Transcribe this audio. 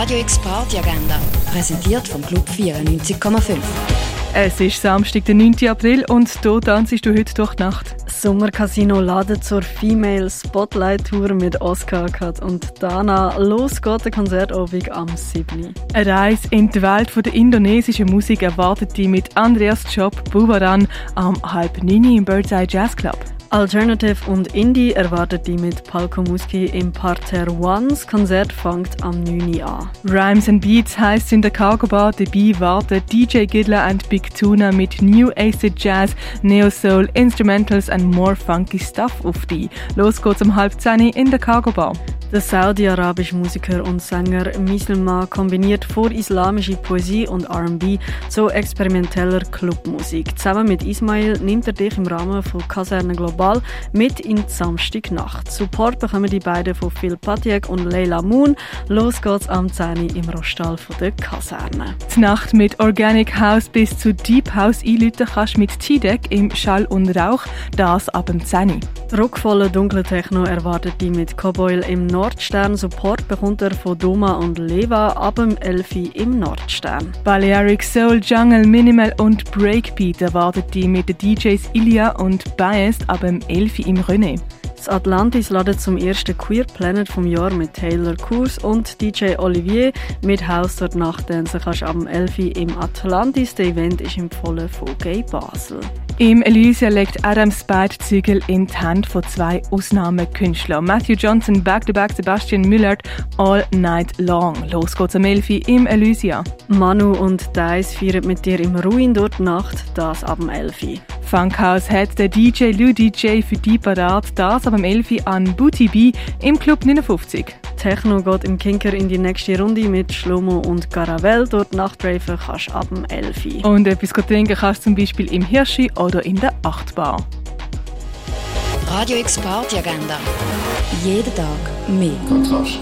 Radio X Party Agenda, präsentiert vom Club 94,5. Es ist Samstag, der 9. April und hier tanzst du heute durch die Nacht. Sommercasino ladet zur Female Spotlight Tour mit Oscar Cut und Dana. Los geht der Konzertabend am 7. Eine Reise in die Welt der indonesischen Musik erwartet die mit Andreas Job Bubaran am halb 9 im Birdseye Jazz Club. Alternative und Indie erwartet die mit Palko Muski im Parterre One. Das Konzert fängt am 9. an. Rhymes and Beats heisst in der Cargo Bar. Dabei warten DJ Gidler und Big Tuna mit New Acid Jazz, Neo Soul, Instrumentals and more funky stuff auf die. Los geht's um halb 10 in der Cargo Bar. Der saudi-arabische Musiker und Sänger Mislima kombiniert vorislamische Poesie und R&B zu experimenteller Clubmusik. Zusammen mit Ismail nimmt er dich im Rahmen von Kaserne Global mit in die Samstagnacht. Support bekommen die beiden von Phil Patiek und Leila Moon. Los geht's am 10 im Rostal der Kaserne. Die Nacht mit Organic House bis zu Deep House einläuten kannst mit T-Deck im Schall und Rauch, das ab dem 10 Rockvolle dunkle Techno erwartet die mit Cowboy im Nordstern. Support bekommt er von Doma und Leva ab dem 11 im Nordstern. Balearic Soul, Jungle, Minimal und Breakbeat erwartet die mit den DJs Ilia und Biased ab dem 11 im René. Das Atlantis ladet zum ersten Queer Planet vom Jahr mit Taylor Kurs und DJ Olivier mit Haus dort Nachtdance kannst am 11 im Atlantis. Der Event ist empfohlen von Gay Basel. Im Elysia legt Adam Spade Zügel in die Hand von zwei Ausnahmekünstlern. Matthew Johnson, Back-to-Back Sebastian Müllert, All Night Long. Los geht's am 11 im Elysia. Manu und Dice feiern mit dir im Ruin dort Nacht, das ab dem 11 Funkhaus hat der DJ Lou DJ für die Parat, das ab dem 11 an Booty B im Club 59. Techno geht im Kinker in die nächste Runde mit Schlomo und Caravelle. Dort Nachtraven kannst du ab dem 11 Und etwas trinken kannst du zum Beispiel im Hirschi oder in der Achtbar. Radio X Party Agenda. Jeden Tag mehr. Kontrast.